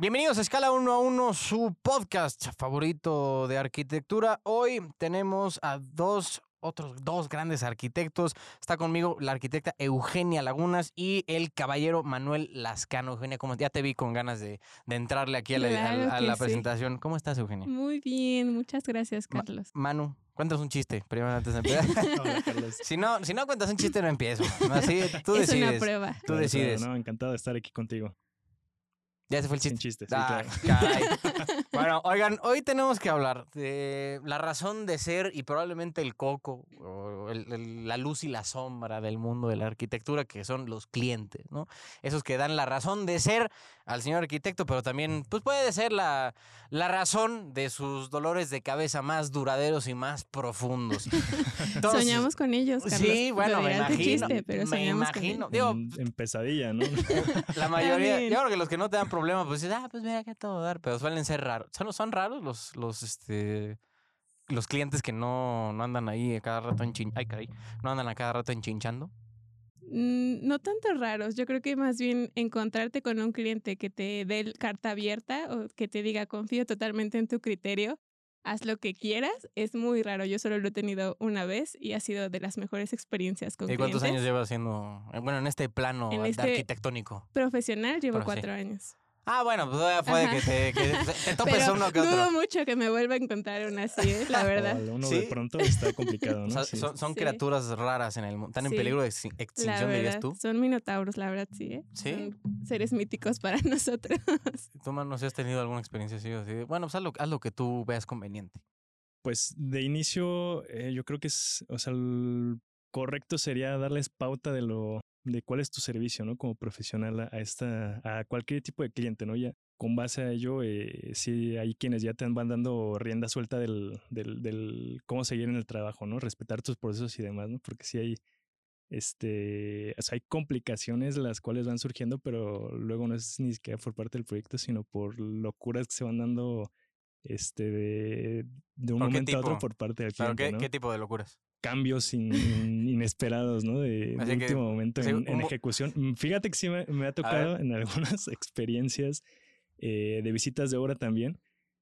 Bienvenidos a Escala 1 a 1, su podcast favorito de arquitectura. Hoy tenemos a dos otros dos grandes arquitectos. Está conmigo la arquitecta Eugenia Lagunas y el caballero Manuel Lascano. Eugenia, ¿cómo? Ya te vi con ganas de, de entrarle aquí a la, a- Claro a que la sí. presentación. ¿Cómo estás, Eugenia? Muy bien, muchas gracias, Ma- Carlos. Manu, cuéntanos un chiste primero antes de empezar. Si, no, si no cuentas un chiste, no empiezo. Así, tú es una decides. prueba. Tú Claro, decides. claro, no, encantado de estar aquí contigo. Ya se fue el Sin chiste. chistes, sí, Ah, claro. caray. Bueno, oigan, hoy tenemos que hablar de la razón de ser y probablemente el coco, o el- el- la luz y la sombra del mundo de la arquitectura, que son los clientes, ¿no? Esos que dan la razón de ser al señor arquitecto, pero también, pues puede ser la, la razón de sus dolores de cabeza más duraderos y más profundos. Entonces, soñamos con ellos, Carlos. Sí, bueno, me imagino. chiste, pero me imagino. Digo, en, en pesadilla, ¿no? la mayoría, yo creo que los que no te dan problema, pues dices, ah, pues mira, que todo dar, pero suelen ser raros. Son, son raros los, los, este, los clientes que no, no andan ahí a cada rato. Ay, caray, no andan a cada rato enchinchando. Mm, No tanto raros, yo creo que más bien encontrarte con un cliente que te dé carta abierta o que te diga confío totalmente en tu criterio, haz lo que quieras, es muy raro. Yo solo lo he tenido una vez y ha sido de las mejores experiencias con ¿Y cuántos clientes. años llevas haciendo, eh, bueno, en este plano En este- arquitectónico? Profesional llevo Pero sí. cuatro años. Ah, bueno, pues todavía puede Ajá. que te, que te- topes Pero uno que otro. dudo mucho que me vuelva a encontrar una así, ¿eh? la verdad. O uno Sí. de pronto está complicado, O ¿no? sea, Sí. son son Sí. criaturas raras en el mundo. ¿Están en peligro de extinción, dirías verdad, tú? son minotauros, la verdad, sí. ¿eh? ¿Sí? Son seres míticos para nosotros. ¿Tú, no sé si has tenido alguna experiencia así? así de, bueno, pues haz lo, haz lo que tú veas conveniente. Pues de inicio, eh, yo creo que es, o sea, el correcto sería darles pauta de lo, de cuál es tu servicio, ¿no? Como profesional a, esta, a cualquier tipo de cliente, ¿no? Ya con base a ello, eh, sí hay quienes ya te van dando rienda suelta del, del, del cómo seguir en el trabajo, ¿no? Respetar tus procesos y demás, ¿no? Porque sí hay, este, o sea, hay complicaciones las cuales van surgiendo, pero luego no es ni siquiera por parte del proyecto, sino por locuras que se van dando, este, de, de un ¿Por qué momento a otro por parte del Claro, cliente, ¿qué, ¿no? ¿qué tipo de locuras? Cambios in- in- inesperados, ¿no? De, de Así que, último momento en, un en ejecución. Mm, Fíjate que sí me, me ha tocado en algunas experiencias eh, de visitas de obra también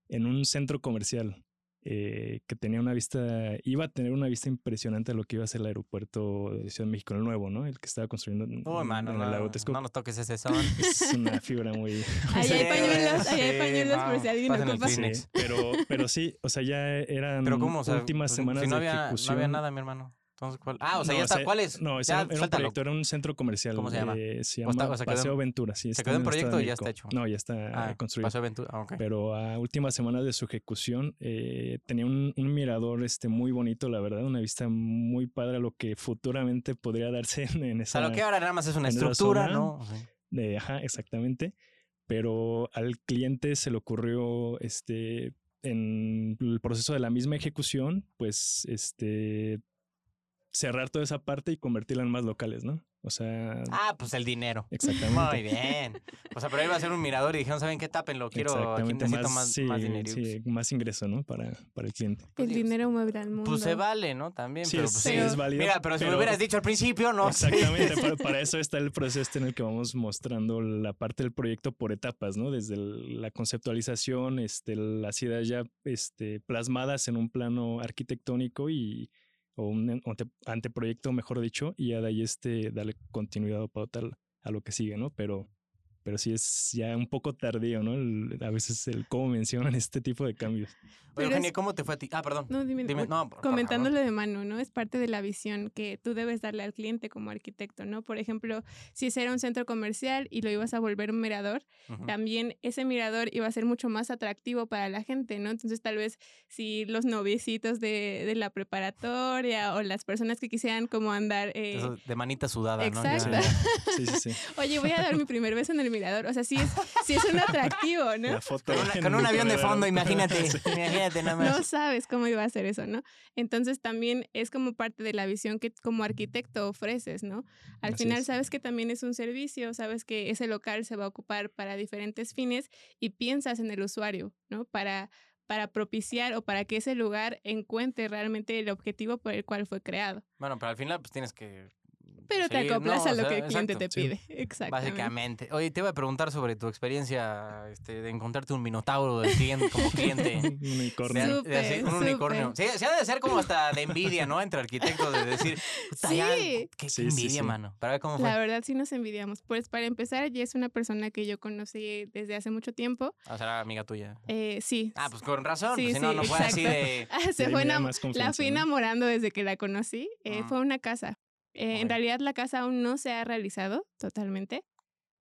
en un centro comercial eh, que tenía una vista, iba a tener una vista impresionante de lo que iba a ser el aeropuerto de Ciudad de México, el nuevo, ¿no? El que estaba construyendo en, Uy, en- mano, en no, el lago Texcoco. no nos toques ese son. Es una fibra muy... Ahí hay pañuelos, ahí hay pañuelos por si alguien ocupa. Sí, pero, pero sí, o sea, ya eran Pero ¿cómo? O sea, últimas pues, semanas si no de había, ejecución. No había nada, mi hermano. Entonces, ¿cuál? Ah, o sea, No, ya está. sea, ¿Cuál es? No, ese ya, era, era un proyecto, era un centro comercial. ¿Cómo se llama? eh, se ¿O está- llama quedó Paseo Ventura. Sí, se quedó en proyecto y ya está hecho? No, ya está Ah, eh, construido. Paseo Ventura. Ah, ok. Pero a últimas semanas de su ejecución eh, tenía un, un mirador este, muy bonito, la verdad, una vista muy padre a lo que futuramente podría darse en, en esa... sea, lo que ahora nada más es una estructura, zona, ¿no? De- ajá, exactamente. Pero al cliente se le ocurrió, este, en el proceso de la misma ejecución, pues, este, cerrar toda esa parte y convertirla en más locales, ¿no? O sea, Ah, pues el dinero. exactamente. Muy bien. O sea, pero iba a ser un mirador y dijeron, ¿saben qué? Tápenlo. Quiero, aquí necesito más, sí, más dinero. sí, más ingreso, ¿no? Para, para el cliente. Pues El digo, dinero mueve al mundo. Pues se vale, ¿no? También. Sí, pero, pues, sí, sí. es válido. Mira, pero si me lo hubieras dicho al principio, no. Exactamente, para, para eso está el proceso en el que vamos mostrando la parte del proyecto por etapas, ¿no? Desde el- la conceptualización, este, las ideas ya este, plasmadas en un plano arquitectónico y o un anteproyecto, mejor dicho, y ya de ahí este, darle continuidad o pauta al- a lo que sigue, ¿no? Pero, pero sí es ya un poco tardío, ¿no? El- a veces el cómo mencionan este tipo de cambios. Pero Eugenia, ¿cómo te fue a ti? Ah, perdón. No, dime, Dime, no, por- por comentando favor. lo de mano, ¿no? Es parte de la visión que tú debes darle al cliente como arquitecto, ¿no? Por ejemplo, si ese era un centro comercial y lo ibas a volver un mirador, Ujú. también ese mirador iba a ser mucho más atractivo para la gente, ¿no? Entonces, tal vez si los noviecitos de, de la preparatoria o las personas que quisieran como andar... eh, Eso de manita sudada, ¿no? Ya- Exacto. Sí, sí, sí. Oye, voy a dar mi primer beso en el mirador. O sea, sí es, sí es un atractivo, ¿no? La foto Con, una- un avión de fondo, imagínate. Sí. Imagínate nada no más. sabes cómo iba a hacer eso, ¿no? Entonces también es como parte de la visión que como arquitecto ofreces, ¿no? Al Así final es. sabes que también es un servicio, sabes que ese local se va a ocupar para diferentes fines y piensas en el usuario, ¿no? Para para propiciar o para que ese lugar encuentre realmente el objetivo por el cual fue creado. Bueno, pero al final pues tienes que Pero te Sí, acoplas no, a o lo sea, que el cliente exacto, te sí. pide. Exactamente. Básicamente. Oye, te iba a preguntar sobre tu experiencia este, de encontrarte un minotauro de cliente, como cliente. Un De, unicornio. de hacer un unicornio. Sí, se ha de ser como hasta de envidia, ¿no? Entre arquitectos, de decir, "Puta, ya, Sí. qué, qué Sí, sí, envidia, mano. Para ver cómo fue. La verdad sí nos envidiamos. Pues para empezar, ella es una persona que yo conocí desde hace mucho tiempo. O sea, amiga tuya. Eh, sí. Ah, pues con razón. Sí, pues, si no, sí, no fue así exacto. de. Ah, se fue la fui enamorando desde que la conocí. Eh, Ah. Fue una casa. Eh. En realidad la casa aún no se ha realizado totalmente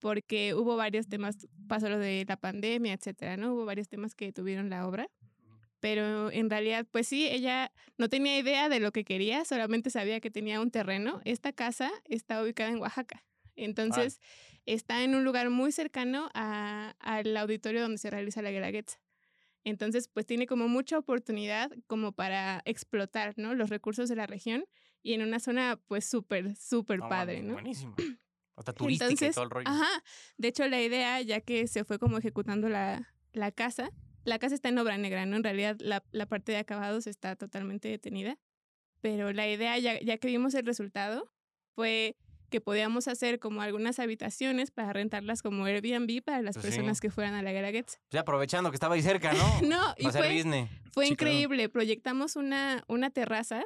porque hubo varios temas, pasó lo de la pandemia, etcétera, ¿no? Hubo varios temas que tuvieron la obra. Pero en realidad, pues sí, ella no tenía idea de lo que quería, solamente sabía que tenía un terreno. Esta casa está ubicada en Oaxaca. Entonces, está en un lugar muy cercano a- al auditorio donde se realiza la Guelaguetza. Entonces, pues tiene como mucha oportunidad como para explotar, ¿no? Los recursos de la región y en una zona, pues súper, súper No, padre, ¿no? Buenísimo. Hasta turística y Entonces, todo el rollo. Ajá. De hecho, la idea, ya que se fue como ejecutando la, la casa, la casa está en obra negra, ¿no? En realidad, la, la parte de acabados está totalmente detenida. Pero la idea, ya, ya que vimos el resultado, fue que podíamos hacer como algunas habitaciones para rentarlas como Airbnb para las Pues sí. personas que fueran a la Guelaguetza. Ya aprovechando que estaba ahí cerca, ¿no? No, y fue, business. fue Sí, claro. increíble. Proyectamos una, una terraza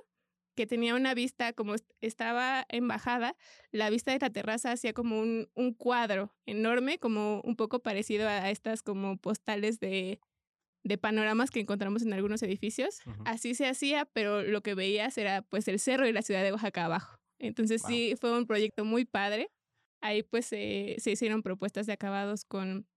que tenía una vista, como est- estaba en bajada, la vista de la terraza hacía como un, un cuadro enorme, como un poco parecido a estas como postales de, de panoramas que encontramos en algunos edificios. Así se hacía, pero lo que veías era pues el cerro y la ciudad de Oaxaca abajo. Entonces Wow. sí, fue un proyecto muy padre. Ahí pues se hicieron propuestas de acabados con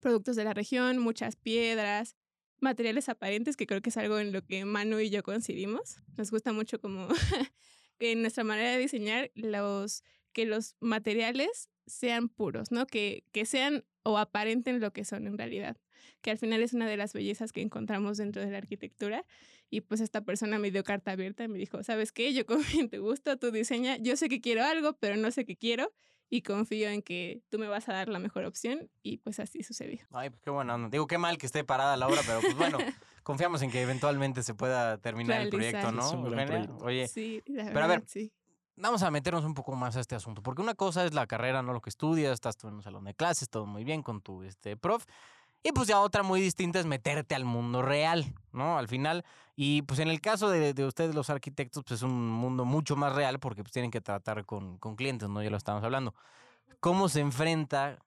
productos de la región, muchas piedras, materiales aparentes, que creo que es algo en lo que Manu y yo coincidimos. Nos gusta mucho como que en nuestra manera de diseñar los que los materiales sean puros, ¿no? Que, que sean o aparenten lo que son en realidad, que al final es una de las bellezas que encontramos dentro de la arquitectura. Y pues esta persona me dio carta abierta y me dijo, ¿sabes qué? Yo confío en tu gusto, tú diseña, yo sé que quiero algo, pero no sé qué quiero y confío en que tú me vas a dar la mejor opción y pues así sucedió. Ay, pues qué bueno. Digo, qué mal que esté parada la obra, pero pues bueno, confiamos en que eventualmente se pueda terminar el proyecto, Realizar. ¿no? Proyecto. Oye, sí, la pero a ver, verdad, sí. vamos a meternos un poco más a este asunto, porque una cosa es la carrera, no lo que estudias, estás tú en un salón de clases, todo muy bien con tu este, prof, y pues ya otra muy distinta es meterte al mundo real, ¿no? Al final, y pues en el caso de, de ustedes los arquitectos, pues es un mundo mucho más real porque pues tienen que tratar con, con clientes, ¿no? Ya lo estamos hablando. ¿Cómo se enfrenta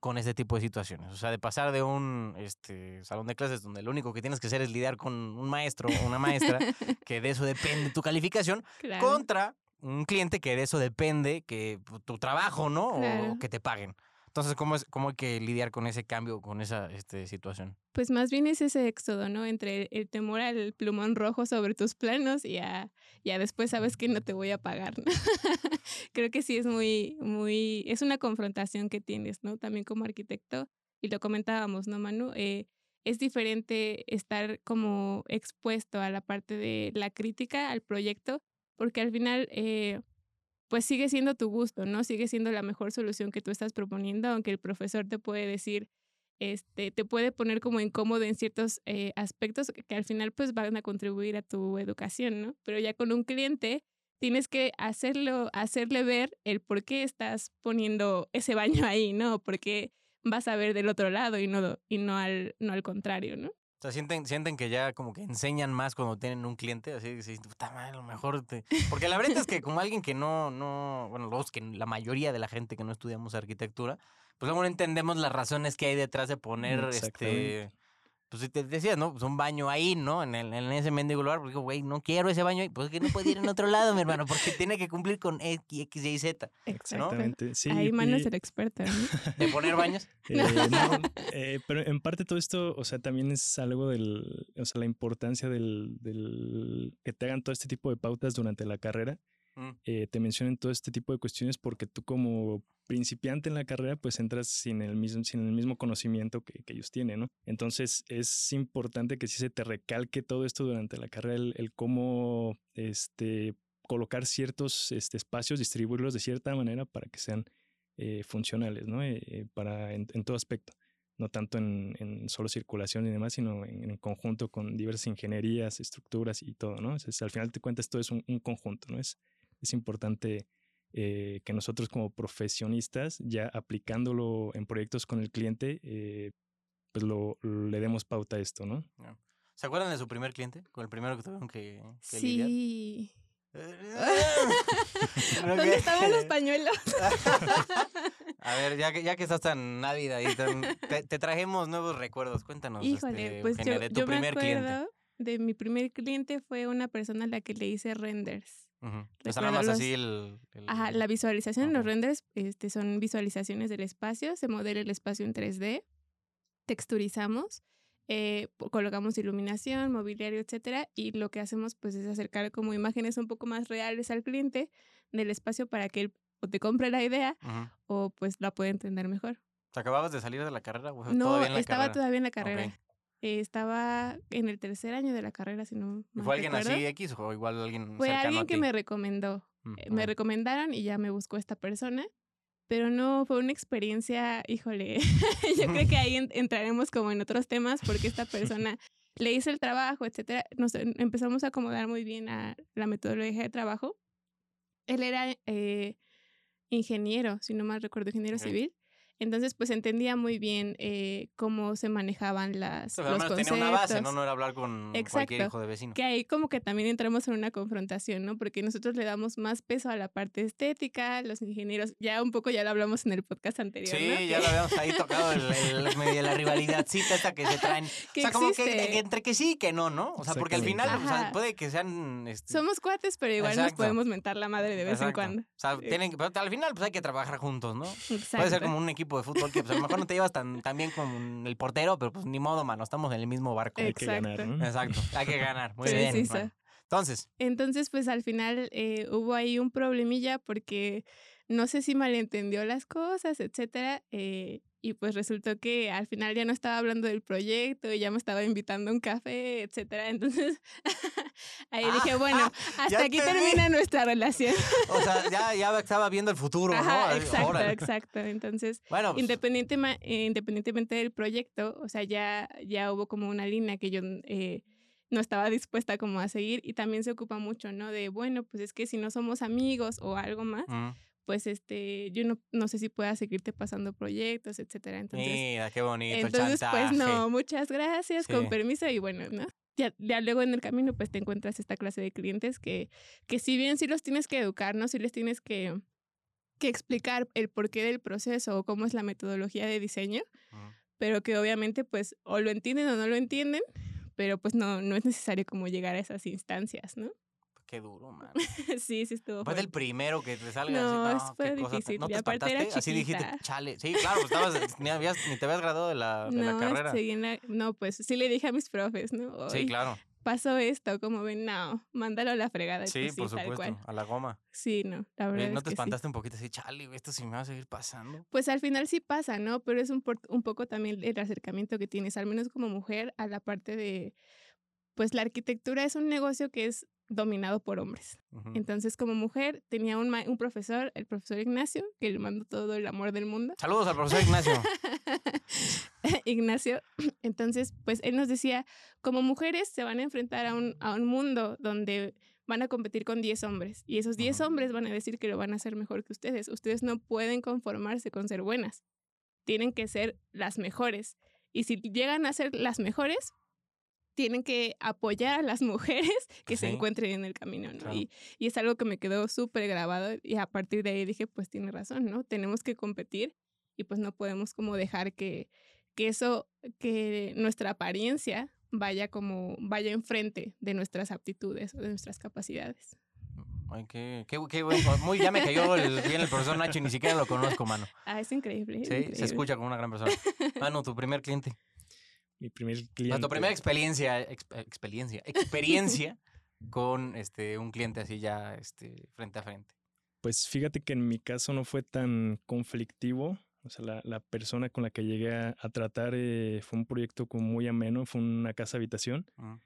con este tipo de situaciones? O sea, de pasar de un este, salón de clases donde lo único que tienes que hacer es lidiar con un maestro o una maestra, que de eso depende tu calificación, Claro. contra un cliente que de eso depende que pu- tu trabajo, ¿no? O que te paguen. Entonces, ¿cómo, es, ¿cómo hay que lidiar con ese cambio, con esa este, situación? Pues más bien es ese éxodo, ¿no? Entre el temor al plumón rojo sobre tus planos y a, y a después sabes que no te voy a pagar. ¿no? Creo que sí es muy, muy, es una confrontación que tienes, ¿no? También como arquitecto, y lo comentábamos, ¿no, Manu? Eh, es diferente estar como expuesto a la parte de la crítica al proyecto, porque al final, eh, pues sigue siendo tu gusto, ¿no? Sigue siendo la mejor solución que tú estás proponiendo, aunque el profesor te puede decir, este, te puede poner como incómodo en ciertos eh, aspectos que, al final pues van a contribuir a tu educación, ¿no? Pero ya con un cliente tienes que hacerlo, hacerle ver el por qué estás poniendo ese baño ahí, ¿no? Porque vas a ver del otro lado y no, y no, al, no al contrario, ¿no? O sea, sienten, sienten que ya como que enseñan más cuando tienen un cliente, así que sí, puta madre, a lo mejor te... Porque la verdad es que como alguien que no, no, bueno, los que la mayoría de la gente que no estudiamos arquitectura, pues luego no entendemos las razones que hay detrás de poner, este. Pues si te decías, ¿no? Pues un baño ahí, ¿no? En, el, en ese mendigo lugar, porque digo, güey, no quiero ese baño ahí, pues es que no puede ir en otro lado, mi hermano, porque tiene que cumplir con X, X, Y, Z. Exactamente. Sí, Ahí Manu y- es el experto, ¿no? De poner baños. Eh, no, eh, pero en parte todo esto, o sea, también es algo del, o sea, la importancia del, del que te hagan todo este tipo de pautas durante la carrera, Mm. eh, te mencionen todo este tipo de cuestiones porque tú como principiante en la carrera, pues entras sin el mismo, sin el mismo conocimiento que, ellos tienen, ¿no? Entonces es importante que sí se te recalque todo esto durante la carrera, el, cómo, este, colocar ciertos este, espacios, distribuirlos de cierta manera para que sean eh, funcionales, ¿no? Eh, para, en, todo aspecto. No tanto en, solo circulación y demás, sino en, conjunto con diversas ingenierías, estructuras y todo, ¿no? Al final te cuentas, todo es un, un conjunto, ¿no? Es, es importante eh, que nosotros como profesionistas, ya aplicándolo en proyectos con el cliente, eh, pues lo, le demos pauta a esto, ¿no? ¿Se acuerdan de su primer cliente? Con el primero que tuvieron que, que lidiar? Sí. ¿Dónde estaban los pañuelos? A ver, ya que, ya que estás tan ávida y tan- te, te trajimos nuevos recuerdos. Cuéntanos, Híjole, este, pues Eugenia, yo, de tu yo me primer cliente. acuerdo de mi primer cliente fue una persona a la que le hice renders. O sea, nada más los- así el... el- Ajá, la visualización en los renders este, son visualizaciones del espacio, se modela el espacio en 3D, texturizamos, eh, colocamos iluminación, mobiliario, etcétera, y lo que hacemos pues es acercar como imágenes un poco más reales al cliente del espacio para que él o te compre la idea o pues la pueda entender mejor. ¿Te acababas de salir de la carrera? o No, todavía en la estaba carrera? todavía en la carrera. Eh, estaba en el tercer año de la carrera, si no ¿Y mal ¿Fue alguien recuerdo. así X o igual alguien Fue cercano alguien a que ti? me recomendó. Mm, Eh, Me recomendaron y ya me buscó esta persona. Pero no, fue una experiencia, híjole, yo creo que ahí en- entraremos como en otros temas porque esta persona le hice el trabajo, etcétera. Nos em- empezamos a acomodar muy bien a la metodología de trabajo. Él era eh, ingeniero, si no mal recuerdo, ingeniero Ok. civil. Entonces, pues entendía muy bien eh, cómo se manejaban las, O sea, al los menos conceptos. tenía una base, ¿no? No era hablar con cualquier Exacto. hijo de vecino. Que ahí como que también entramos en una confrontación, ¿no? Porque nosotros le damos más peso a la parte estética, los ingenieros, ya un poco ya lo hablamos en el podcast anterior, Sí, ¿no? ya lo habíamos ahí tocado, el, el- medio la rivalidadcita esta que se traen. que o sea, como que, entre que sí y que no, ¿no? O sea, porque al final o sea, puede que sean... este, Somos cuates, pero igual nos podemos mentar la madre de vez en cuando. O sea, Sí. tienen que- pero al final pues hay que trabajar juntos, ¿no? Exacto. Puede ser como un equipo de fútbol que pues, a lo mejor no te llevas tan, tan bien con el portero, pero pues ni modo, mano, estamos en el mismo barco. Hay que ganar, Exacto. ¿no? Exacto, hay que ganar. Muy bien. bueno. Entonces, Entonces, pues al final eh, hubo ahí un problemilla porque no sé si malentendió las cosas, etcétera. eh, y pues resultó que al final ya no estaba hablando del proyecto y ya me estaba invitando a un café, etcétera. Entonces, ahí dije, bueno, hasta ya aquí te vi. termina nuestra relación. o sea, ya, ya estaba viendo el futuro, ¿no? Ajá, Ay, exacto, órale. exacto. Entonces, Bueno, pues, independiente eh, independientemente del proyecto, o sea, ya, ya hubo como una línea que yo eh, no estaba dispuesta como a seguir y también se ocupa mucho, ¿no? De, bueno, pues es que si no somos amigos o algo más, pues este, yo no, no sé si pueda seguirte pasando proyectos, etcétera. Entonces, mira, qué bonito el entonces pues no, muchas gracias, con permiso y bueno, ¿no? Ya, ya luego en el camino pues te encuentras esta clase de clientes que, que si bien sí los tienes que educar, ¿no? Sí les tienes que, que explicar el porqué del proceso o cómo es la metodología de diseño, pero que obviamente pues o lo entienden o no lo entienden, pero pues no, no es necesario como llegar a esas instancias, ¿no? Qué duro, man. sí, sí estuvo. Fue del primero que te salga No, así. es- No, fue qué cosa difícil, ¿No te espantaste? Así dijiste, chale. Sí, claro, pues estabas, ni, habías- ni te habías graduado de la, de la no, carrera. la- no, pues sí le dije a mis profes, ¿no? Sí, "Oye, claro. pasó esto, como ven, no, mándalo a la fregada. Sí, pues por tal supuesto. A la goma. Sí, no, la verdad ¿No es te que sí. espantaste un poquito así, chale, esto sí me va a seguir pasando? Pues al final sí pasa, ¿no? Pero es un, por- un poco también el acercamiento que tienes, al menos como mujer, a la parte de, pues la arquitectura es un negocio que es dominado por hombres. Entonces, como mujer, tenía un, un profesor, el profesor Ignacio, que le mando todo el amor del mundo. Saludos al profesor Ignacio. Ignacio. Entonces, pues él nos decía, como mujeres se van a enfrentar a un, a un mundo donde van a competir con 10 hombres y esos 10 Ujú. hombres van a decir que lo van a hacer mejor que ustedes. Ustedes no pueden conformarse con ser buenas. Tienen que ser las mejores. Y si llegan a ser las mejores, tienen que apoyar a las mujeres que se Sí. encuentren en el camino, ¿no? Claro. Y, y es algo que me quedó súper grabado y a partir de ahí dije, pues tiene razón, ¿no? Tenemos que competir y pues no podemos como dejar que, que eso, que nuestra apariencia vaya como, vaya enfrente de nuestras aptitudes o de nuestras capacidades. Ay, qué, qué, qué bueno. Muy, ya me cayó el, bien el profesor Nacho ni siquiera lo conozco, mano. Ah, es increíble. Sí, increíble. se escucha como una gran persona. Mano, tu primer cliente. Mi primer cliente. tu primera experiencia, exp- experiencia, experiencia con este un cliente así ya este, frente a frente. Pues fíjate que en mi caso no fue tan conflictivo. O sea, la, la persona con la que llegué a, a tratar eh, fue un proyecto como muy ameno, fue una casa habitación, Ujú.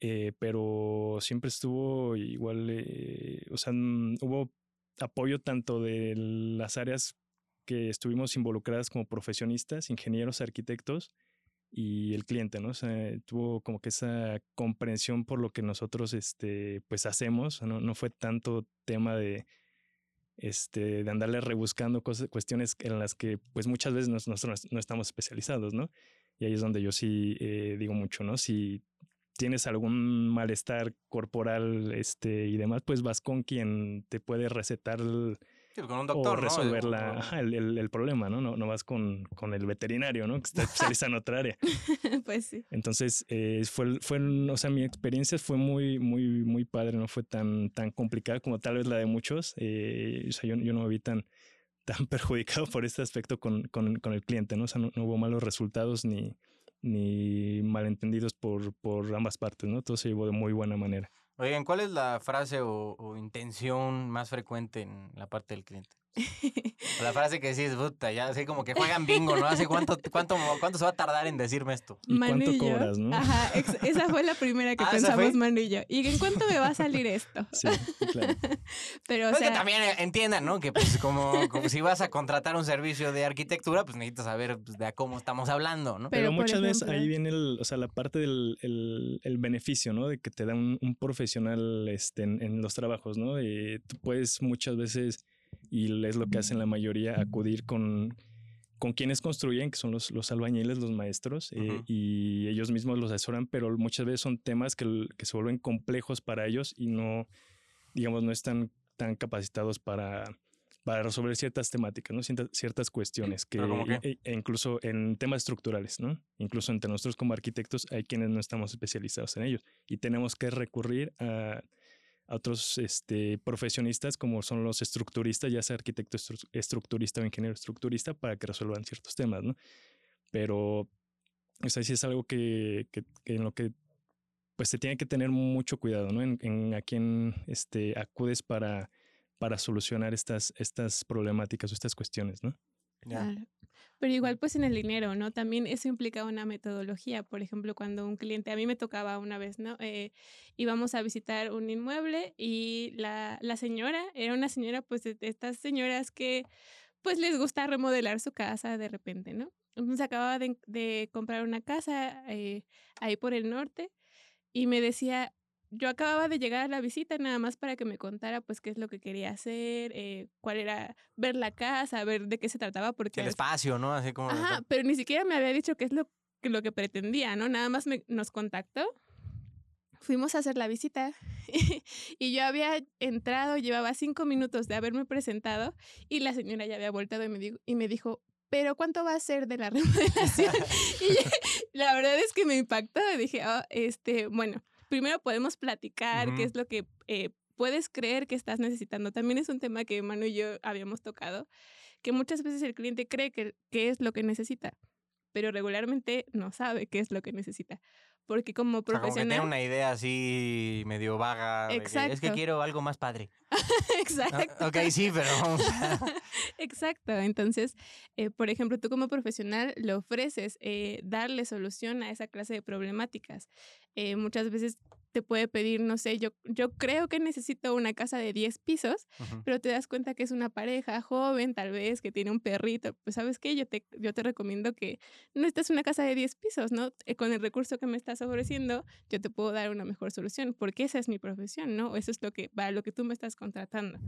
eh, pero siempre estuvo igual, eh, o sea, hubo apoyo tanto de las áreas que estuvimos involucradas como profesionistas, ingenieros, arquitectos y el cliente, ¿no? O sea, tuvo como que esa comprensión por lo que nosotros, este, pues hacemos, no, no fue tanto tema de este, de andarle rebuscando cosas, cuestiones en las que pues muchas veces nosotros no estamos especializados, ¿no? Y ahí es donde yo sí eh, digo mucho, ¿no? Si tienes algún malestar corporal este, y demás, pues vas con quien te puede recetar con un doctor, o resolver el, el, problema, ¿no? ¿no? No vas con, con el veterinario, ¿no? Que está especializado en otra área. pues sí. Entonces, eh, fue, fue, o sea, mi experiencia fue muy, muy, muy padre, no fue tan, tan complicada como tal vez la de muchos. Eh, o sea, yo, yo no me vi tan, tan perjudicado por este aspecto con, con, con el cliente, ¿no? O sea, no, hubo malos resultados ni, ni malentendidos por, por ambas partes, ¿no? Todo se llevó de muy buena manera. Oigan, ¿cuál es la frase o, intención más frecuente en la parte del cliente? la frase que decís, puta, ya así como que juegan bingo, ¿no? Hace cuánto, cuánto, cuánto se va a tardar en decirme esto. ¿Y cuánto cobras, no? Ajá, esa fue la primera que ah, pensamos Manu y yo. ¿Y en cuánto me va a salir esto? Sí, claro. Pero, o sea... que también entiendan, ¿no? Que pues como, como, si vas a contratar un servicio de arquitectura, pues necesitas saber pues, de a cómo estamos hablando, ¿no? Pero, muchas veces ahí viene el, o sea, la parte del el, el beneficio, ¿no? De que te da un, un profesional este, en, en, los trabajos, ¿no? Y tú puedes muchas veces y es lo que hacen la mayoría, acudir con, con quienes construyen, que son los, los albañiles, los maestros, eh, y ellos mismos los asesoran, pero muchas veces son temas que, que, se vuelven complejos para ellos y no, digamos, no están tan capacitados para, para resolver ciertas temáticas, ¿no? Ciertas, ciertas cuestiones que, e, e, incluso en temas estructurales, ¿no? Incluso entre nosotros como arquitectos hay quienes no estamos especializados en ellos y tenemos que recurrir a a otros este, profesionistas como son los estructuristas, ya sea arquitecto estructurista o ingeniero estructurista, para que resuelvan ciertos temas, ¿no? Pero, o sea, sí es algo que, que, en lo que pues se tiene que tener mucho cuidado, ¿no? En, a quién este, acudes para, para solucionar estas, estas problemáticas o estas cuestiones, ¿no? Pero igual pues en el dinero, ¿no? También eso implica una metodología. Por ejemplo, cuando un cliente, a mí me tocaba una vez, ¿no? Eh, íbamos a visitar un inmueble y la, la señora era una señora pues de estas señoras que pues les gusta remodelar su casa de repente, ¿no? Entonces acababa de, de comprar una casa eh, ahí por el norte y me decía, yo acababa de llegar a la visita nada más para que me contara pues qué es lo que quería hacer, eh, cuál era, ver la casa, ver de qué se trataba, porque... El espacio, ¿no? Así como... Ajá, pero ni siquiera me había dicho qué es lo que, lo que pretendía, ¿no? Nada más me, nos contactó, fuimos a hacer la visita y yo había entrado, llevaba cinco minutos de haberme presentado y la señora ya había voltado y me, dijo, y me dijo, pero ¿cuánto va a ser de la remodelación? y la verdad es que me impactó y dije, oh, este, bueno primero podemos platicar qué es lo que eh, puedes creer que estás necesitando. También es un tema que Manu y yo habíamos tocado, que muchas veces el cliente cree que, que es lo que necesita, pero regularmente no sabe qué es lo que necesita. Porque como profesional... O sea, como tiene una idea así medio vaga. Exacto. es que quiero algo más padre. Exacto. ok, sí, pero vamos. Exacto. Entonces, eh, por ejemplo, tú como profesional le ofreces eh, darle solución a esa clase de problemáticas. Eh, muchas veces te puede pedir, no sé, yo, yo creo que necesito una casa de 10 pisos, pero te das cuenta que es una pareja joven, tal vez, que tiene un perrito. Pues, ¿sabes qué? Yo te, yo te recomiendo que no estés una casa de 10 pisos, ¿no? Eh, con el recurso que me estás ofreciendo, yo te puedo dar una mejor solución, porque esa es mi profesión, ¿no? Eso es lo que, para lo que tú me estás contratando,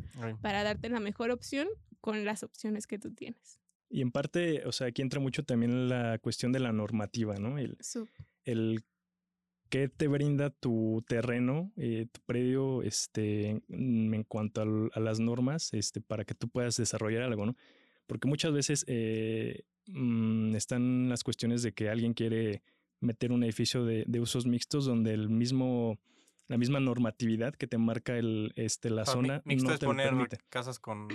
para darte la mejor opción con las opciones que tú tienes. Y en parte, o sea, aquí entra mucho también la cuestión de la normativa, ¿no? El, el ¿Qué te brinda tu terreno, eh, tu predio, este, en cuanto a, las normas, este, para que tú puedas desarrollar algo, ¿no? Porque muchas veces eh, mm, están las cuestiones de que alguien quiere meter un edificio de usos mixtos donde el mismo la misma normatividad que te marca el, este, la zona. Mixto es poner casas con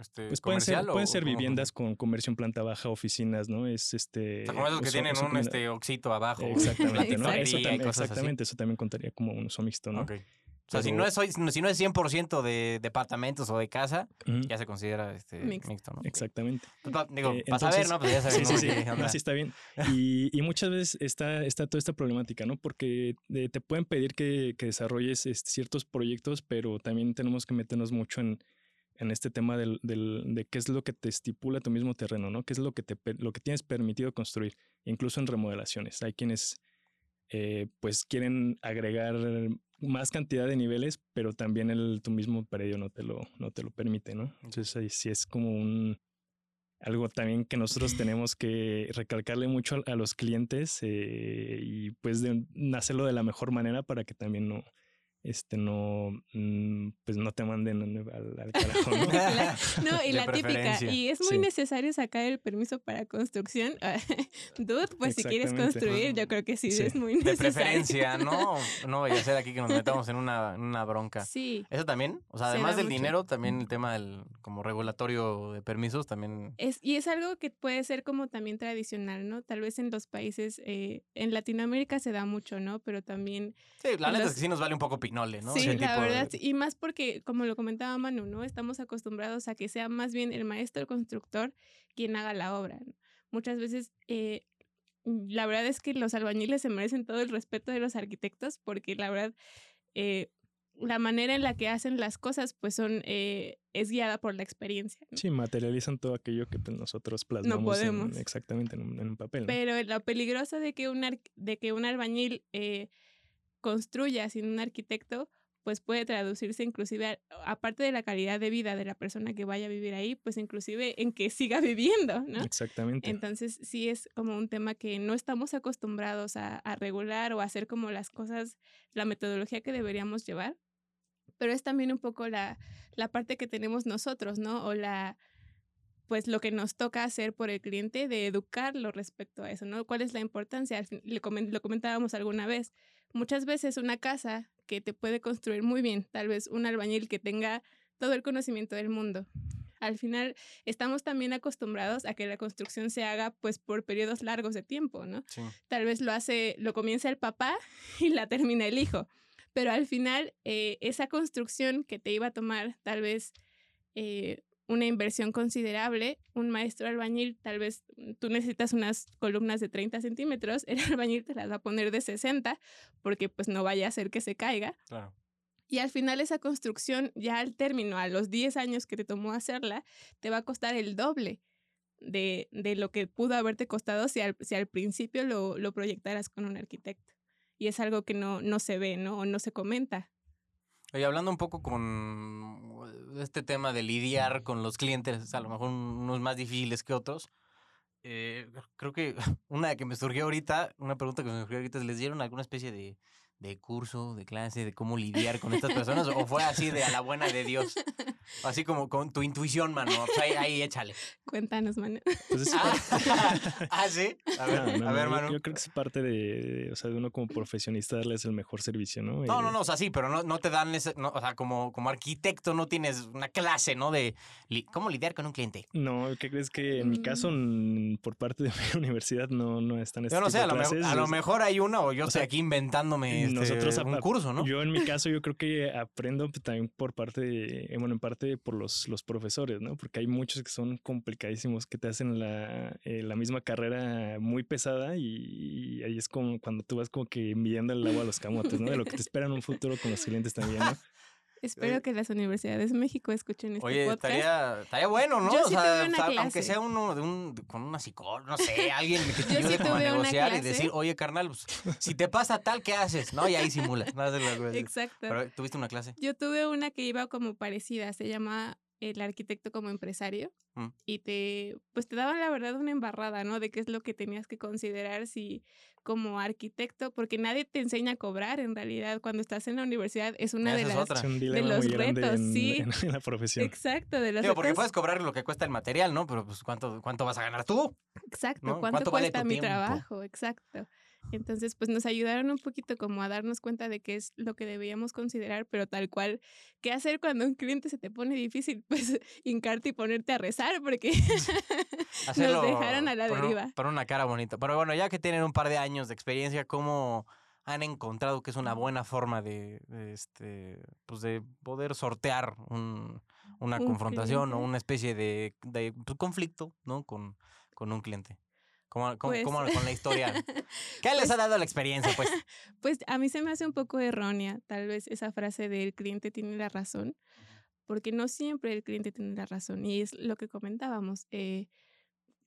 este, pues pueden ser, pueden ser viviendas con comercio en planta baja, oficinas, ¿no? Es este. O sea, como esos que tienen un este, oxito abajo. Exactamente, ¿no? Eso también, exactamente, eso también contaría como un uso mixto, ¿no? Okay. O sea, si, no es, si no es 100% de departamentos o de casa, ya se considera este, mixto. ¿no? Exactamente. Pues, digo, eh, a ver, ¿no? Pues ya sabes, sí, sí, sí. Así está bien. Y, y, muchas veces está, está toda esta problemática, ¿no? Porque eh, te pueden pedir que, que desarrolles este, ciertos proyectos, pero también tenemos que meternos mucho en, en este tema del, del, de qué es lo que te estipula tu mismo terreno, ¿no? ¿Qué es lo que, te, lo que tienes permitido construir, incluso en remodelaciones? Hay quienes, eh, pues, quieren agregar más cantidad de niveles, pero también el, tu mismo predio no te lo, no te lo permite, ¿no? Entonces ahí sí es como un algo también que nosotros tenemos que recalcarle mucho a, los clientes eh, y pues de, hacerlo de la mejor manera para que también no, este no mm, pues no te manden al, carajo ¿no? no y la típica y es muy necesario sacar el permiso para construcción dude pues si quieres construir yo creo que sí, es muy necesario. de preferencia no no vaya a ser aquí que nos metamos en una, una bronca. Sí. Eso también o sea además del dinero también el tema del como regulatorio de permisos también es y es algo que puede ser como también tradicional no tal vez en los países eh, en Latinoamérica se da mucho no pero también sí la neta es que sí nos vale un poco ¿no? Sí, la verdad, y más porque, como lo comentaba Manu, ¿no? Estamos acostumbrados a que sea más bien el maestro constructor quien haga la obra. Muchas veces, eh, la verdad es que los albañiles se merecen todo el respeto de los arquitectos porque la verdad, eh, la manera en la que hacen las cosas, pues son, eh, es guiada por la experiencia. Sí, materializan todo aquello que pues, nosotros plasmamos no podemos. exactamente en un, papel. Pero lo peligroso de que un, de que un albañil construya sin un arquitecto, pues puede traducirse inclusive, aparte de la calidad de vida de la persona que vaya a vivir ahí, pues inclusive en que siga viviendo, ¿no? Exactamente. Entonces sí es como un tema que no estamos acostumbrados a, regular o a hacer como las cosas, la metodología que deberíamos llevar, pero es también un poco la, la parte que tenemos nosotros, ¿no? O la, pues lo que nos toca hacer por el cliente de educarlo respecto a eso, ¿no? ¿Cuál es la importancia? Lo comentábamos alguna vez muchas veces una casa que te puede construir muy bien, tal vez un albañil que tenga todo el conocimiento del mundo. Al final estamos también acostumbrados a que la construcción se haga pues por periodos largos de tiempo, ¿no? Tal vez lo hace, lo comienza el papá y la termina el hijo, pero al final eh, esa construcción que te iba a tomar tal vez eh, una inversión considerable. Un maestro albañil, tal vez mm, tú necesitas unas columnas de 30 centímetros, el albañil te las va a poner de 60 porque pues no vaya a hacer que se caiga. Y al final esa construcción, ya al término, a los 10 años que te tomó hacerla, te va a costar el doble de, de lo que pudo haberte costado si al, si al principio lo, lo, proyectaras con un arquitecto. Y es algo que no, no se ve, ¿no? O no se comenta. Oye, hablando un poco con este tema de lidiar con los clientes, a lo mejor unos más difíciles que otros, eh, creo que una que me surgió ahorita, una pregunta que me surgió ahorita es, ¿les dieron alguna especie de de curso, de clase, de cómo lidiar con estas personas? ¿O fue así de a la buena de Dios? Así como con tu intuición, mano. Pues ahí, échale. Cuéntanos, mano. Pues ah, ah, sí. A ver, a ver mano. Yo, creo que es parte de, o sea, de uno como profesionista darles el mejor servicio, ¿no? No, no, no, o sea, sí, pero no, no te dan ese, no, o sea, como, como arquitecto no tienes una clase, ¿no? De cómo lidiar con un cliente. No, ¿qué crees que en mi caso, mm. por parte de mi universidad, no, no están Yo no sé, a lo, mejor, a lo mejor hay una o yo estoy aquí inventándome nosotros este, un curso, ¿no? Yo en mi caso yo creo que aprendo también por parte de, bueno, en parte por los, los profesores, ¿no? Porque hay muchos que son complicadísimos, que te hacen la, eh, la misma carrera muy pesada y, ahí es como cuando tú vas como que midiendo el agua a los camotes, ¿no? De lo que te espera en un futuro con los clientes también, ¿no? Espero que las universidades de México escuchen este Oye, podcast. Estaría, estaría bueno, ¿no? Yo sí tuve una clase. aunque sea uno de un, con una psicóloga, no sé, alguien que te ayude como a negociar y decir, oye, carnal, pues, si te pasa tal, ¿qué haces? ¿No? Y ahí simulas. Exacto. Pero, ¿tuviste una clase? Yo tuve una que iba como parecida, se llama el arquitecto como empresario mm. y te pues te daban la verdad una embarrada, ¿no? De qué es lo que tenías que considerar si como arquitecto, porque nadie te enseña a cobrar en realidad cuando estás en la universidad es una de las de los retos, sí, en, la profesión. Exacto, de los Digo, porque puedes cobrar lo que cuesta el material, ¿no? Pero pues cuánto cuánto vas a ganar tú? Exacto, ¿cuánto, cuesta mi trabajo? Exacto. Entonces, pues nos ayudaron un poquito como a darnos cuenta de qué es lo que debíamos considerar, pero tal cual, ¿qué hacer cuando un cliente se te pone difícil? Pues hincarte y ponerte a rezar porque nos dejaron a la deriva. Por una cara bonita. Pero bueno, ya que tienen un par de años de experiencia, ¿cómo han encontrado que es una buena forma de, este, pues de poder sortear una confrontación o una especie de, pues, conflicto, ¿no? Con, con un cliente. ¿Cómo, pues con la historia? ¿Qué les ha pues dado la experiencia, pues? Pues a mí se me hace un poco errónea, tal vez esa frase del cliente tiene la razón, porque no siempre el cliente tiene la razón. Y es lo que comentábamos. Eh,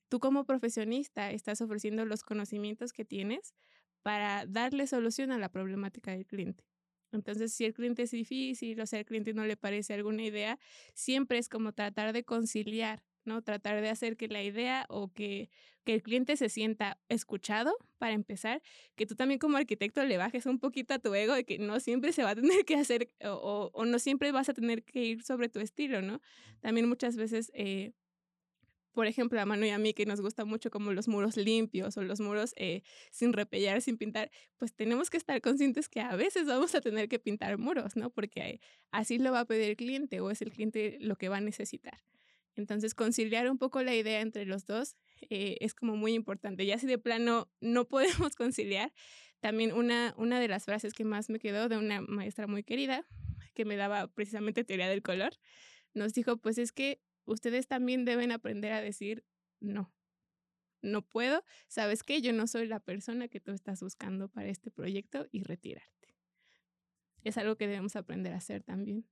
tú como profesionista estás ofreciendo los conocimientos que tienes para darle solución a la problemática del cliente. Entonces, si el cliente es difícil o si al cliente no le parece alguna idea, siempre es como tratar de conciliar, ¿no? Tratar de hacer que la idea o que, que el cliente se sienta escuchado, para empezar, que tú también como arquitecto le bajes un poquito a tu ego de que no siempre se va a tener que hacer o, o, no siempre vas a tener que ir sobre tu estilo, ¿no? También muchas veces... Eh, por ejemplo, a Manu y a mí, que nos gusta mucho como los muros limpios o los muros eh, sin repellar, sin pintar, pues tenemos que estar conscientes que a veces vamos a tener que pintar muros, ¿no? Porque así lo va a pedir el cliente o es el cliente lo que va a necesitar. Entonces, conciliar un poco la idea entre los dos eh, es como muy importante. Ya si de plano no podemos conciliar, también una, una de las frases que más me quedó de una maestra muy querida, que me daba precisamente teoría del color, nos dijo, pues es que ustedes también deben aprender a decir no. No puedo, sabes qué, yo no soy la persona que tú estás buscando para este proyecto y retirarte. Es algo que debemos aprender a hacer también.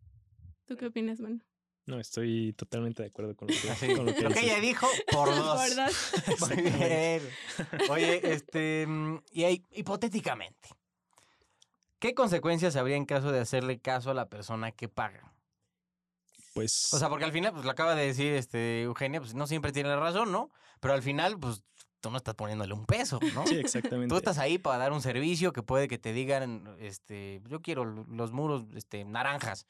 ¿Tú qué opinas, Manu? No, estoy totalmente de acuerdo con lo que, con lo que, ella dijo por dos. por dos. Muy bien. Oye, este, y ahí, hipotéticamente, ¿qué consecuencias habría en caso de hacerle caso a la persona que paga? pues... O sea, porque al final, pues lo acaba de decir este Eugenia, pues no siempre tiene razón, ¿no? Pero al final, pues tú no estás poniéndole un peso, ¿no? Sí, exactamente. Tú estás ahí para dar un servicio que puede que te digan, este, yo quiero los muros, este, naranjas.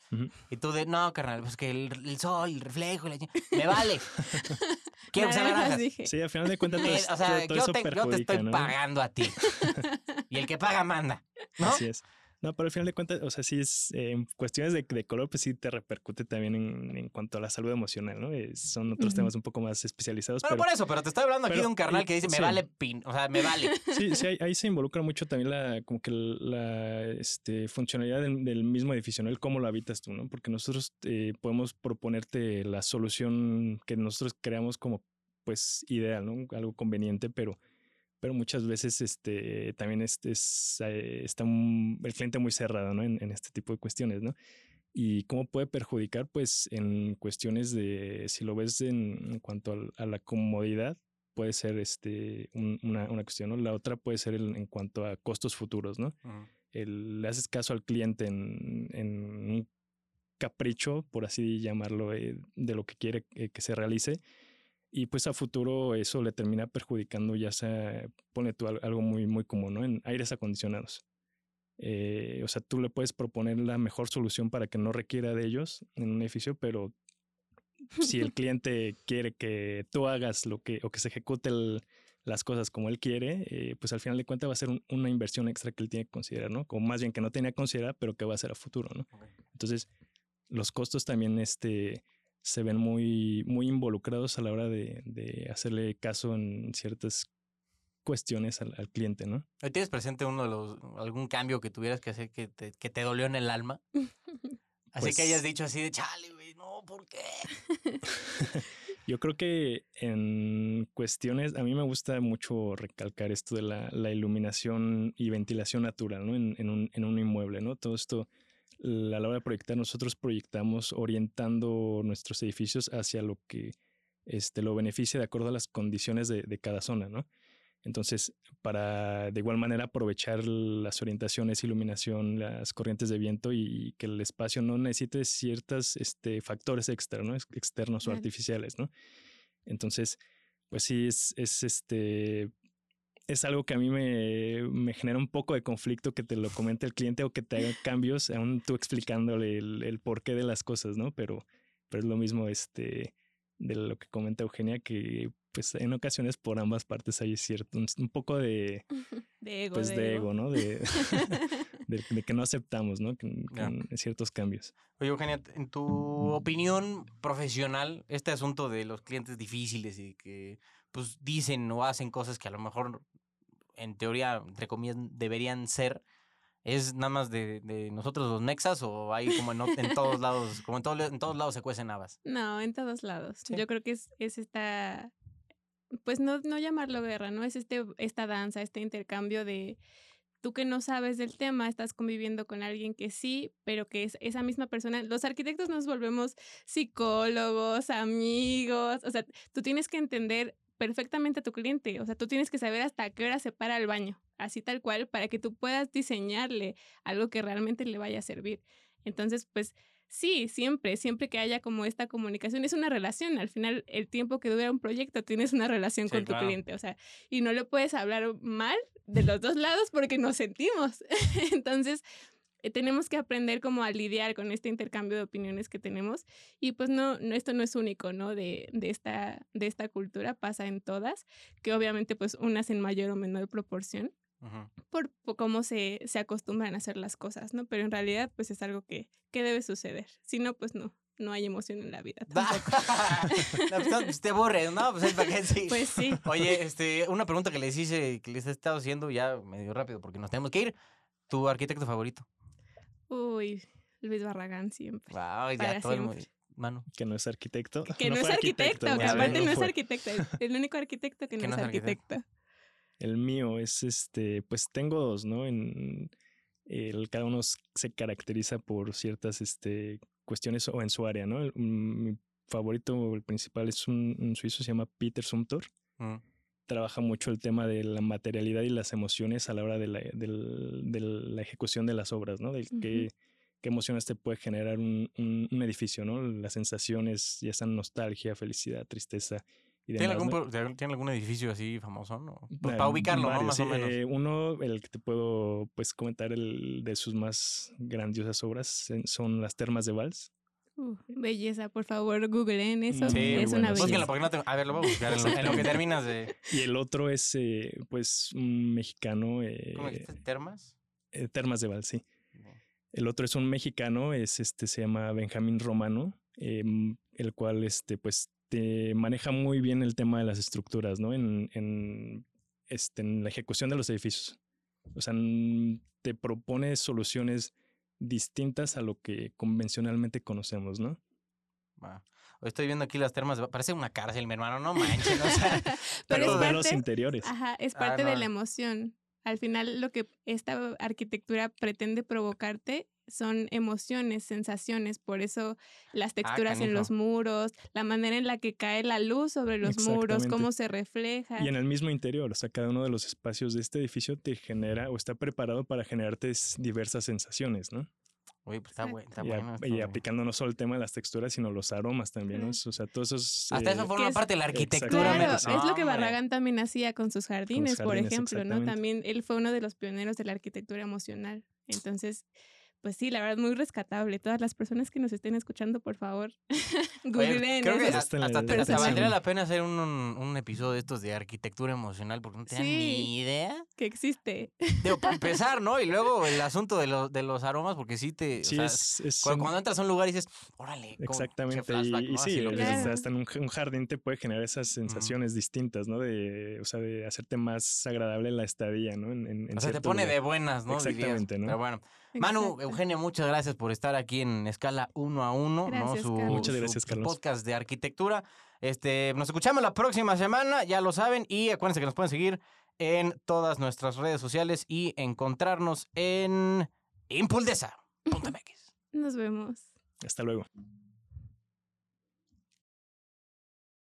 Y tú de, no, carnal, pues que el, sol, el reflejo, me vale. quiero que sean naranjas. Sí, al final de cuentas, o sea, yo, te, yo, te, estoy pagando a ti. y el que paga manda, ¿no? Así es. No, pero al final de cuentas, o sea, sí es eh, en cuestiones de, color, pues sí te repercute también en, cuanto a la salud emocional, ¿no? Eh, son otros temas un poco más especializados. Pero, por eso, pero te estoy hablando aquí de un carnal que dice, me vale pin, o sea, me vale. Sí, sí, ahí, se involucra mucho también la, como que la este, funcionalidad del, mismo edificio, ¿no? El cómo lo habitas tú, ¿no? Porque nosotros eh, podemos proponerte la solución que nosotros creamos como, pues, ideal, ¿no? Algo conveniente, pero pero muchas veces este, también este es, eh, está el cliente muy cerrado ¿no? en, este tipo de cuestiones, ¿no? Y cómo puede perjudicar, pues, en cuestiones de, si lo ves en, cuanto a, la comodidad, puede ser este, una, una, cuestión, ¿no? La otra puede ser en cuanto a costos futuros, ¿no? le haces caso al cliente en, en, un capricho, por así llamarlo, eh, de lo que quiere eh, que se realice y pues a futuro eso le termina perjudicando, ya sea, pone tú algo muy, muy común, ¿no? En aires acondicionados. Eh, o sea, tú le puedes proponer la mejor solución para que no requiera de ellos en un edificio, pero si el cliente quiere que tú hagas lo que, o que se ejecute las cosas como él quiere, eh, pues al final de cuentas va a ser una inversión extra que él tiene que considerar, ¿no? Como más bien que no tenía que considerar, pero que va a ser a futuro, ¿no? Entonces, los costos también, este, se ven muy, muy involucrados a la hora de, hacerle caso en ciertas cuestiones al, cliente, ¿no? ¿Tienes presente uno de los, algún cambio que tuvieras que hacer que te, que te dolió en el alma? Así que hayas pues dicho así de chale, güey, no, ¿por qué? Yo creo que en cuestiones, a mí me gusta mucho recalcar esto de la, la iluminación y ventilación natural, ¿no? En, en, un, en un inmueble, ¿no? Todo esto a la hora de proyectar, nosotros proyectamos orientando nuestros edificios hacia lo que este, lo beneficia de acuerdo a las condiciones de, cada zona, ¿no? Entonces, para de igual manera aprovechar las orientaciones, iluminación, las corrientes de viento y que el espacio no necesite ciertos este, factores externos, externos o artificiales, ¿no? Entonces, pues sí, es, es este, es algo que a mí me, genera un poco de conflicto que te lo comente el cliente o que te haga cambios, aún tú explicándole el, porqué de las cosas, ¿no? Pero, pero es lo mismo este, de lo que comenta Eugenia, que pues en ocasiones por ambas partes hay cierto, un, poco de, de ego, pues, de, ego. ¿no? De, que no aceptamos, ¿no? ciertos cambios. Oye, Eugenia, en tu opinión profesional, este asunto de los clientes difíciles y que pues dicen o hacen cosas que a lo mejor en teoría, entre comillas, deberían ser, ¿es nada más de, de nosotros los nexas o hay como en, en todos lados, como en, en todos lados se cuecen habas? No, en todos lados. Yo creo que es, es esta, pues no, no llamarlo guerra, ¿no? Es este, esta danza, este intercambio de tú que no sabes del tema, estás conviviendo con alguien que sí, pero que es esa misma persona. Los arquitectos nos volvemos psicólogos, amigos, o sea, tú tienes que entender perfectamente a tu cliente. O sea, tú tienes que saber hasta qué hora se para el baño. así tal cual, para que tú puedas diseñarle algo que realmente le vaya a servir. Entonces, pues sí, siempre, siempre que haya como esta comunicación, es una relación. Al final, el tiempo que dura un proyecto, tienes una relación Sí, con tu cliente, o sea, y no le puedes hablar mal de los dos lados porque nos sentimos. Entonces, tenemos que aprender como a lidiar con este intercambio de opiniones que tenemos y pues no, no esto no es único, ¿no? De, de, esta, de esta cultura, pasa en todas, que obviamente pues unas en mayor o menor proporción por, por cómo se, se acostumbran a hacer las cosas, ¿no? Pero en realidad pues es algo que, que debe suceder, si no pues no, no hay emoción en la vida tampoco. No, pues, no, pues, te aburres, ¿no? Pues ahí para qué sí. Pues sí. Oye, este, una pregunta que les hice, que les he estado haciendo ya medio rápido porque nos tenemos que ir. ¿Tu arquitecto favorito? Uy, Luis Barragán siempre. Wow, ya Para todo el mundo. siempre. Mano. Que no es arquitecto. Que no, es arquitecto, que aparte no es arquitecto, el, el único arquitecto que no, es arquitecto. El mío es este, pues tengo dos, ¿no? En el, cada uno se caracteriza por ciertas este, cuestiones o en su área, ¿no? El- mm, mi favorito, el principal, es un, un suizo, se llama Peter Sumter. Mm. Trabaja mucho el tema de la materialidad y las emociones a la hora de la, de la ejecución de las obras, ¿no? Del qué, qué emociones te puede generar un, un- un edificio, ¿no? Las sensaciones, ya sean nostalgia, felicidad, tristeza y ¿Tiene demás. algún, ¿no? pro- ¿Tiene algún edificio así famoso? ¿no? Eh, para ubicarlo, ¿no? Más o menos. Eh, uno, el que te puedo pues comentar el de sus más grandiosas obras son las termas de Vals. Uh, belleza, por favor, googleen eso. Sí, es una bueno. belleza. Búsquenlo porque no tengo. A ver, lo voy a buscar en lo, en lo que terminas de. Y el otro es eh, pues un mexicano, eh, ¿Cómo dijiste? ¿Termas? eh, termas de Vals, sí. El otro es un mexicano, es este, se llama Benjamín Romano, em, el cual este, pues te maneja muy bien el tema de las estructuras, ¿no? En, en, este, en la ejecución de los edificios. O sea, te propone soluciones distintas a lo que convencionalmente conocemos, ¿no? Hoy Estoy viendo aquí las termas. Parece una cárcel, mi hermano. No manches. o sea, Pero Pero es de los interiores. Ajá, es Ah, parte de la emoción. Al final, lo que esta arquitectura pretende provocarte son emociones, sensaciones. Por eso las texturas en los muros, la manera en la que cae la luz sobre los muros, cómo se refleja. Y en el mismo interior, o sea, cada uno de los espacios de este edificio te genera o está preparado para generarte diversas sensaciones, ¿no? Oye, pues está, bueno, está y, bueno. aplicando no solo el tema de las texturas, sino los aromas también, ¿no? O sea, todos esos... Hasta eh, eso forma es- parte de la arquitectura. Claro, es lo que. Barragán también hacía con sus jardines, por jardines, ejemplo, ¿no? También él fue uno de los pioneros de la arquitectura emocional. Entonces, pues sí, la verdad, muy rescatable. Todas las personas que nos estén escuchando, por favor, googleen creo que hasta, Está en la hasta- hasta descripción. valdría la pena hacer un, un, un episodio de estos de arquitectura emocional porque no tenía Sí. ni idea. que existe. Digo, para empezar, ¿no? Y luego el asunto de los, de los aromas, porque sí te. o Sí, sea, es... es cu- cuando, un- entras a un lugar y dices, órale. Exactamente, flashback, y, sí, lo que- Claro. hasta en un, jardín te puede generar esas sensaciones distintas, ¿no? De, o sea, de hacerte más agradable la estadía, ¿no? En, en- en O sea, te pone lugar. de buenas, ¿no? Dirías. Exactamente, ¿no? Pero bueno. Manu. Eugenia, muchas gracias por estar aquí en Escala 1 a 1, ¿no? Gracias, Su, Carlos. Muchas su- gracias, su Carlos. podcast de arquitectura. Este, nos escuchamos la próxima semana, ya lo saben, y acuérdense que nos pueden seguir en todas nuestras redes sociales y encontrarnos en impuldesa.mx. Nos vemos. Hasta luego.